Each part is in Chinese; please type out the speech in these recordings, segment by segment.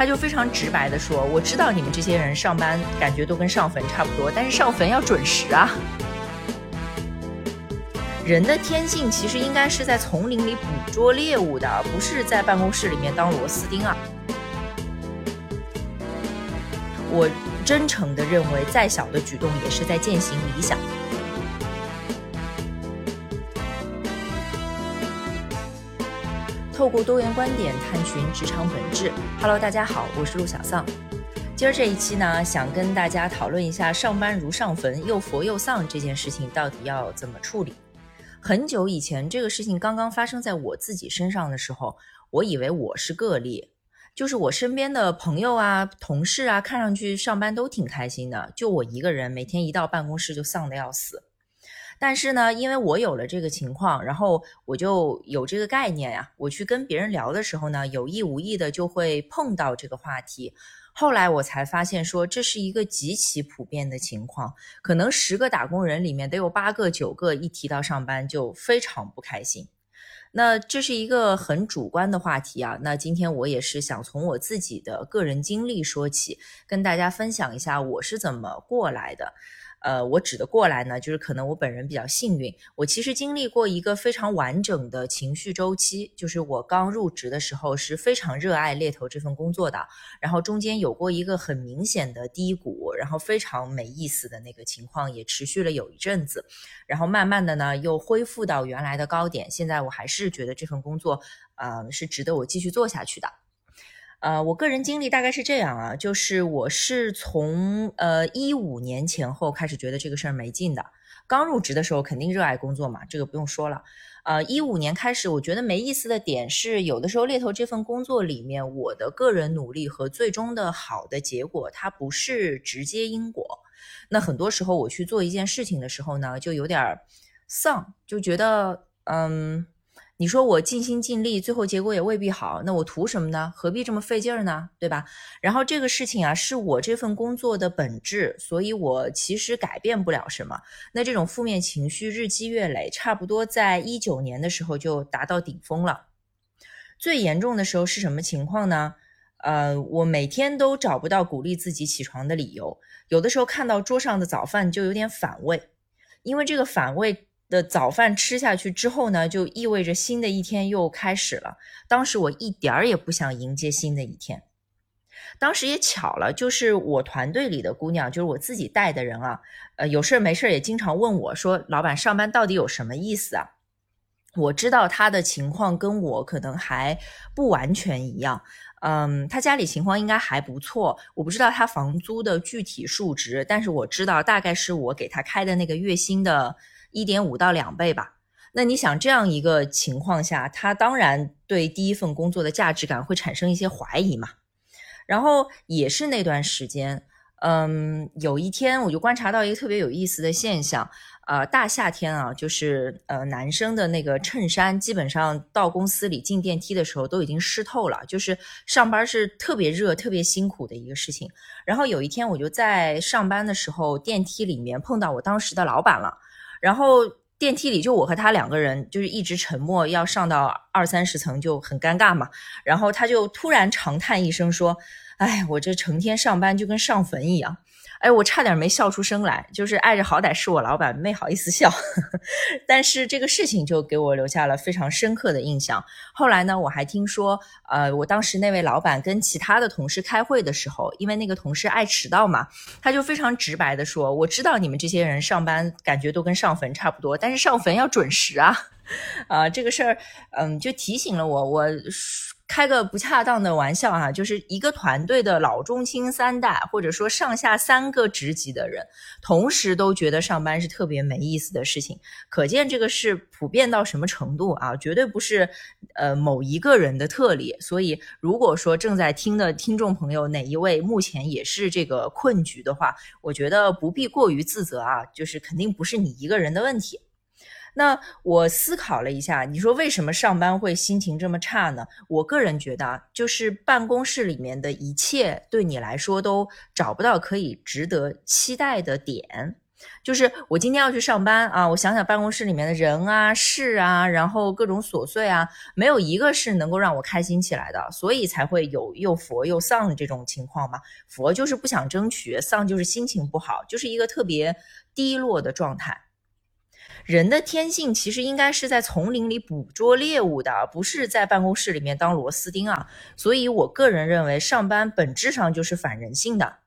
他就非常直白的说：“我知道你们这些人上班感觉都跟上坟差不多，但是上坟要准时啊。人的天性其实应该是在丛林里捕捉猎物的，不是在办公室里面当螺丝钉啊。”我真诚的认为，再小的举动也是在践行理想。透过多元观点探寻职场本质。Hello，大家好，我是陆小丧。今儿这一期呢，想跟大家讨论一下“上班如上坟，又佛又丧”这件事情到底要怎么处理。很久以前，这个事情刚刚发生在我自己身上的时候，我以为我是个例。就是我身边的朋友啊、同事啊，看上去上班都挺开心的，就我一个人每天一到办公室就丧得要死。但是呢，因为我有了这个情况，然后我就有这个概念呀。我去跟别人聊的时候呢，有意无意的就会碰到这个话题。后来我才发现，说这是一个极其普遍的情况，可能十个打工人里面得有八个、九个一提到上班就非常不开心。那这是一个很主观的话题啊。那今天我也是想从我自己的个人经历说起，跟大家分享一下我是怎么过来的。呃，我指的过来呢，就是可能我本人比较幸运，我其实经历过一个非常完整的情绪周期，就是我刚入职的时候是非常热爱猎头这份工作的，然后中间有过一个很明显的低谷，然后非常没意思的那个情况也持续了有一阵子，然后慢慢的呢又恢复到原来的高点，现在我还是觉得这份工作，呃，是值得我继续做下去的。呃，我个人经历大概是这样啊，就是我是从呃一五年前后开始觉得这个事儿没劲的。刚入职的时候肯定热爱工作嘛，这个不用说了。呃，一五年开始，我觉得没意思的点是，有的时候猎头这份工作里面，我的个人努力和最终的好的结果，它不是直接因果。那很多时候我去做一件事情的时候呢，就有点丧，就觉得嗯。你说我尽心尽力，最后结果也未必好，那我图什么呢？何必这么费劲儿呢？对吧？然后这个事情啊，是我这份工作的本质，所以我其实改变不了什么。那这种负面情绪日积月累，差不多在一九年的时候就达到顶峰了。最严重的时候是什么情况呢？呃，我每天都找不到鼓励自己起床的理由，有的时候看到桌上的早饭就有点反胃，因为这个反胃。的早饭吃下去之后呢，就意味着新的一天又开始了。当时我一点儿也不想迎接新的一天。当时也巧了，就是我团队里的姑娘，就是我自己带的人啊，呃，有事没事也经常问我说：“老板，上班到底有什么意思啊？”我知道她的情况跟我可能还不完全一样，嗯，她家里情况应该还不错。我不知道她房租的具体数值，但是我知道大概是我给她开的那个月薪的。一点五到两倍吧。那你想这样一个情况下，他当然对第一份工作的价值感会产生一些怀疑嘛。然后也是那段时间，嗯，有一天我就观察到一个特别有意思的现象，呃，大夏天啊，就是呃男生的那个衬衫基本上到公司里进电梯的时候都已经湿透了，就是上班是特别热、特别辛苦的一个事情。然后有一天我就在上班的时候，电梯里面碰到我当时的老板了。然后电梯里就我和他两个人，就是一直沉默，要上到二三十层就很尴尬嘛。然后他就突然长叹一声说：“哎，我这成天上班就跟上坟一样。”哎，我差点没笑出声来，就是碍着好歹是我老板，没好意思笑。但是这个事情就给我留下了非常深刻的印象。后来呢，我还听说，呃，我当时那位老板跟其他的同事开会的时候，因为那个同事爱迟到嘛，他就非常直白的说：“我知道你们这些人上班感觉都跟上坟差不多，但是上坟要准时啊。”啊，这个事儿，嗯，就提醒了我，我。开个不恰当的玩笑哈，就是一个团队的老中青三代，或者说上下三个职级的人，同时都觉得上班是特别没意思的事情，可见这个是普遍到什么程度啊？绝对不是呃某一个人的特例。所以，如果说正在听的听众朋友哪一位目前也是这个困局的话，我觉得不必过于自责啊，就是肯定不是你一个人的问题。那我思考了一下，你说为什么上班会心情这么差呢？我个人觉得啊，就是办公室里面的一切对你来说都找不到可以值得期待的点。就是我今天要去上班啊，我想想办公室里面的人啊、事啊，然后各种琐碎啊，没有一个是能够让我开心起来的，所以才会有又佛又丧的这种情况嘛。佛就是不想争取，丧就是心情不好，就是一个特别低落的状态。人的天性其实应该是在丛林里捕捉猎物的，不是在办公室里面当螺丝钉啊。所以我个人认为，上班本质上就是反人性的。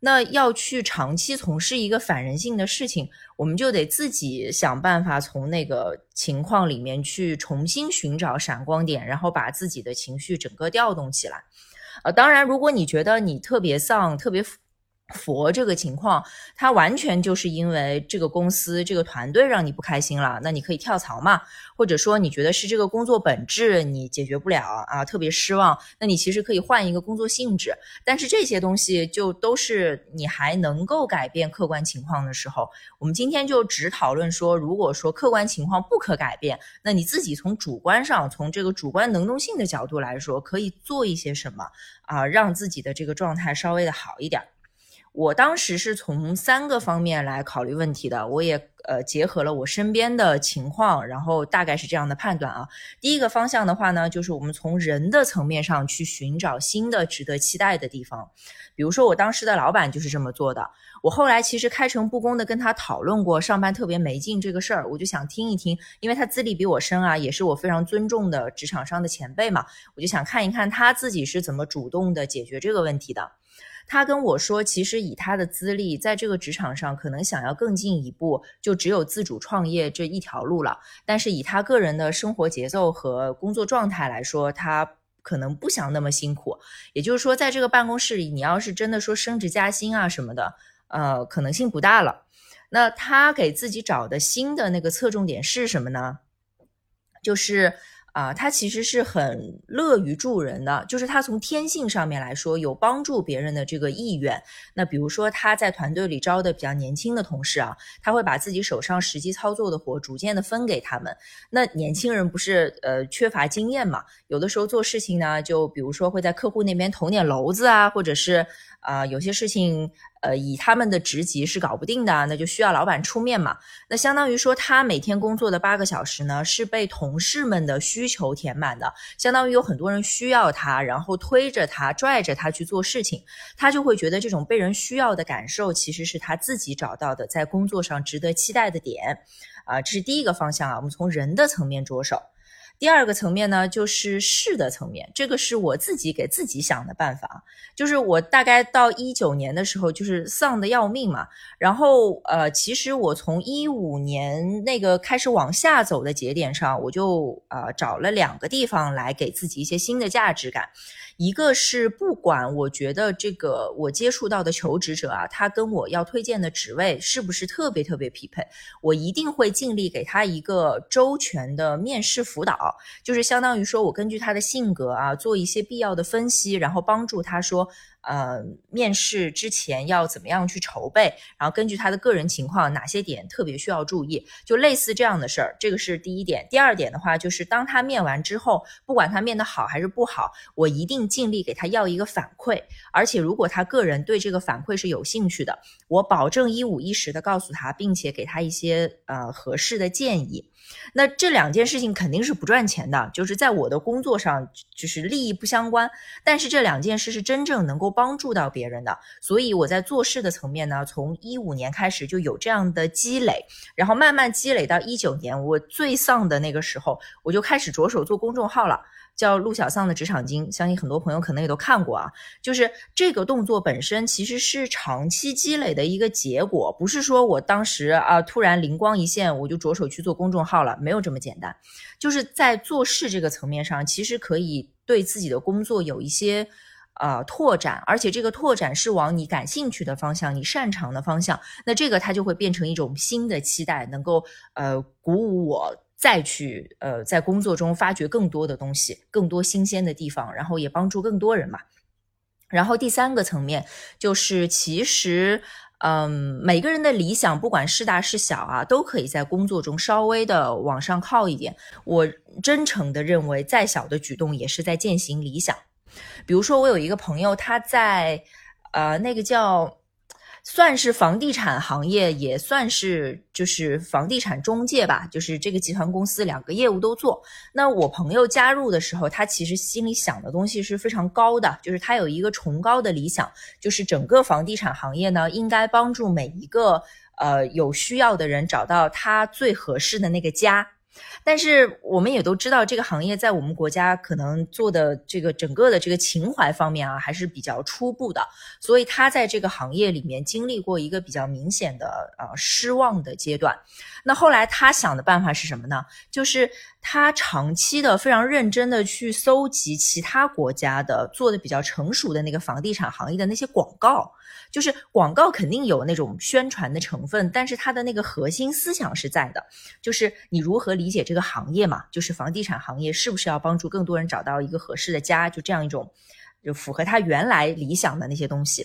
那要去长期从事一个反人性的事情，我们就得自己想办法从那个情况里面去重新寻找闪光点，然后把自己的情绪整个调动起来。呃，当然，如果你觉得你特别丧，特别。佛这个情况，他完全就是因为这个公司、这个团队让你不开心了，那你可以跳槽嘛？或者说你觉得是这个工作本质你解决不了啊，特别失望，那你其实可以换一个工作性质。但是这些东西就都是你还能够改变客观情况的时候，我们今天就只讨论说，如果说客观情况不可改变，那你自己从主观上，从这个主观能动性的角度来说，可以做一些什么啊，让自己的这个状态稍微的好一点。我当时是从三个方面来考虑问题的，我也呃结合了我身边的情况，然后大概是这样的判断啊。第一个方向的话呢，就是我们从人的层面上去寻找新的值得期待的地方。比如说我当时的老板就是这么做的。我后来其实开诚布公的跟他讨论过上班特别没劲这个事儿，我就想听一听，因为他资历比我深啊，也是我非常尊重的职场上的前辈嘛，我就想看一看他自己是怎么主动的解决这个问题的。他跟我说，其实以他的资历，在这个职场上，可能想要更进一步，就只有自主创业这一条路了。但是以他个人的生活节奏和工作状态来说，他可能不想那么辛苦。也就是说，在这个办公室里，你要是真的说升职加薪啊什么的，呃，可能性不大了。那他给自己找的新的那个侧重点是什么呢？就是。啊，他其实是很乐于助人的，就是他从天性上面来说有帮助别人的这个意愿。那比如说他在团队里招的比较年轻的同事啊，他会把自己手上实际操作的活逐渐的分给他们。那年轻人不是呃缺乏经验嘛，有的时候做事情呢，就比如说会在客户那边捅点娄子啊，或者是。啊，有些事情，呃，以他们的职级是搞不定的，那就需要老板出面嘛。那相当于说，他每天工作的八个小时呢，是被同事们的需求填满的，相当于有很多人需要他，然后推着他、拽着他去做事情，他就会觉得这种被人需要的感受，其实是他自己找到的在工作上值得期待的点。啊，这是第一个方向啊，我们从人的层面着手。第二个层面呢，就是事的层面，这个是我自己给自己想的办法。就是我大概到一九年的时候，就是丧的要命嘛。然后呃，其实我从一五年那个开始往下走的节点上，我就呃找了两个地方来给自己一些新的价值感。一个是不管我觉得这个我接触到的求职者啊，他跟我要推荐的职位是不是特别特别匹配，我一定会尽力给他一个周全的面试辅导，就是相当于说我根据他的性格啊做一些必要的分析，然后帮助他说。呃，面试之前要怎么样去筹备？然后根据他的个人情况，哪些点特别需要注意？就类似这样的事儿，这个是第一点。第二点的话，就是当他面完之后，不管他面的好还是不好，我一定尽力给他要一个反馈。而且如果他个人对这个反馈是有兴趣的，我保证一五一十的告诉他，并且给他一些呃合适的建议。那这两件事情肯定是不赚钱的，就是在我的工作上就是利益不相关。但是这两件事是真正能够帮助到别人的，所以我在做事的层面呢，从一五年开始就有这样的积累，然后慢慢积累到一九年，我最丧的那个时候，我就开始着手做公众号了。叫陆小丧的职场经，相信很多朋友可能也都看过啊。就是这个动作本身其实是长期积累的一个结果，不是说我当时啊突然灵光一现，我就着手去做公众号了，没有这么简单。就是在做事这个层面上，其实可以对自己的工作有一些呃拓展，而且这个拓展是往你感兴趣的方向、你擅长的方向，那这个它就会变成一种新的期待，能够呃鼓舞我。再去呃，在工作中发掘更多的东西，更多新鲜的地方，然后也帮助更多人嘛。然后第三个层面就是，其实嗯，每个人的理想，不管是大是小啊，都可以在工作中稍微的往上靠一点。我真诚的认为，再小的举动也是在践行理想。比如说，我有一个朋友，他在呃，那个叫。算是房地产行业，也算是就是房地产中介吧，就是这个集团公司两个业务都做。那我朋友加入的时候，他其实心里想的东西是非常高的，就是他有一个崇高的理想，就是整个房地产行业呢，应该帮助每一个呃有需要的人找到他最合适的那个家。但是我们也都知道，这个行业在我们国家可能做的这个整个的这个情怀方面啊，还是比较初步的。所以他在这个行业里面经历过一个比较明显的呃失望的阶段。那后来他想的办法是什么呢？就是他长期的非常认真的去搜集其他国家的做的比较成熟的那个房地产行业的那些广告。就是广告肯定有那种宣传的成分，但是它的那个核心思想是在的，就是你如何理解这个行业嘛？就是房地产行业是不是要帮助更多人找到一个合适的家？就这样一种，就符合他原来理想的那些东西。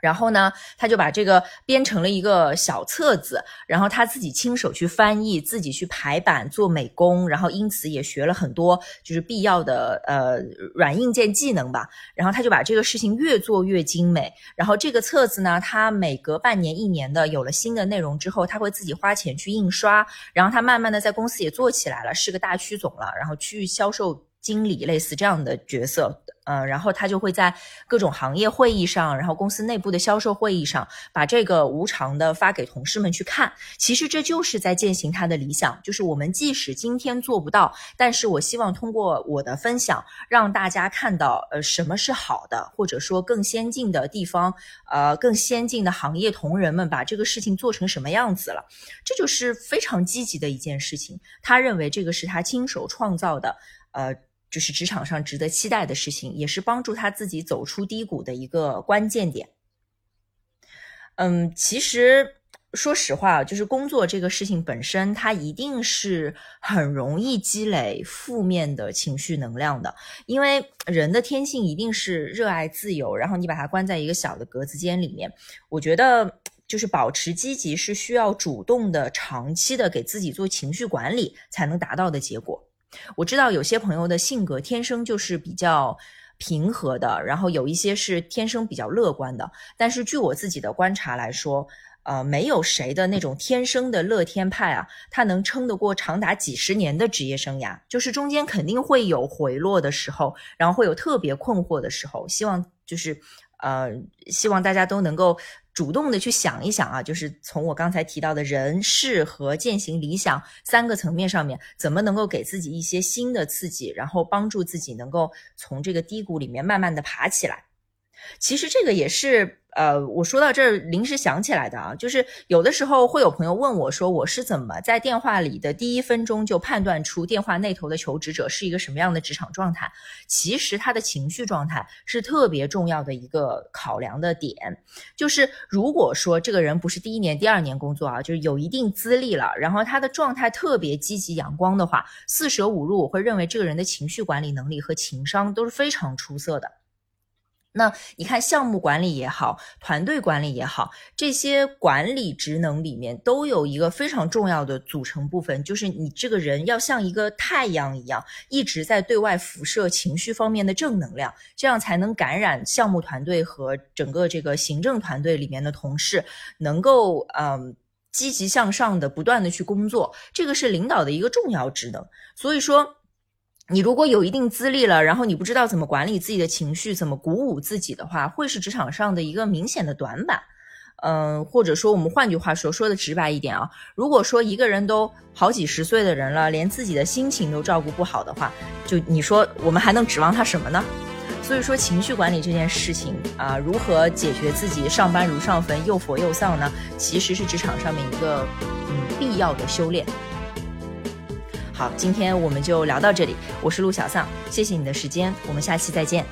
然后呢，他就把这个编成了一个小册子，然后他自己亲手去翻译，自己去排版做美工，然后因此也学了很多就是必要的呃软硬件技能吧。然后他就把这个事情越做越精美。然后这个册子呢，他每隔半年一年的有了新的内容之后，他会自己花钱去印刷。然后他慢慢的在公司也做起来了，是个大区总了，然后区域销售经理类似这样的角色。嗯，然后他就会在各种行业会议上，然后公司内部的销售会议上，把这个无偿的发给同事们去看。其实这就是在践行他的理想，就是我们即使今天做不到，但是我希望通过我的分享，让大家看到，呃，什么是好的，或者说更先进的地方，呃，更先进的行业同仁们把这个事情做成什么样子了，这就是非常积极的一件事情。他认为这个是他亲手创造的，呃。就是职场上值得期待的事情，也是帮助他自己走出低谷的一个关键点。嗯，其实说实话，就是工作这个事情本身，它一定是很容易积累负面的情绪能量的，因为人的天性一定是热爱自由，然后你把它关在一个小的格子间里面，我觉得就是保持积极是需要主动的、长期的给自己做情绪管理才能达到的结果。我知道有些朋友的性格天生就是比较平和的，然后有一些是天生比较乐观的。但是据我自己的观察来说，呃，没有谁的那种天生的乐天派啊，他能撑得过长达几十年的职业生涯。就是中间肯定会有回落的时候，然后会有特别困惑的时候。希望就是。呃，希望大家都能够主动的去想一想啊，就是从我刚才提到的人事和践行理想三个层面上面，怎么能够给自己一些新的刺激，然后帮助自己能够从这个低谷里面慢慢的爬起来。其实这个也是。呃，我说到这儿临时想起来的啊，就是有的时候会有朋友问我说，我是怎么在电话里的第一分钟就判断出电话那头的求职者是一个什么样的职场状态？其实他的情绪状态是特别重要的一个考量的点。就是如果说这个人不是第一年、第二年工作啊，就是有一定资历了，然后他的状态特别积极阳光的话，四舍五入我会认为这个人的情绪管理能力和情商都是非常出色的。那你看，项目管理也好，团队管理也好，这些管理职能里面都有一个非常重要的组成部分，就是你这个人要像一个太阳一样，一直在对外辐射情绪方面的正能量，这样才能感染项目团队和整个这个行政团队里面的同事，能够嗯积极向上的不断的去工作，这个是领导的一个重要职能。所以说。你如果有一定资历了，然后你不知道怎么管理自己的情绪，怎么鼓舞自己的话，会是职场上的一个明显的短板。嗯，或者说我们换句话说，说的直白一点啊，如果说一个人都好几十岁的人了，连自己的心情都照顾不好的话，就你说我们还能指望他什么呢？所以说情绪管理这件事情啊，如何解决自己上班如上坟，又佛又丧呢？其实是职场上面一个嗯必要的修炼。好，今天我们就聊到这里。我是陆小丧，谢谢你的时间，我们下期再见。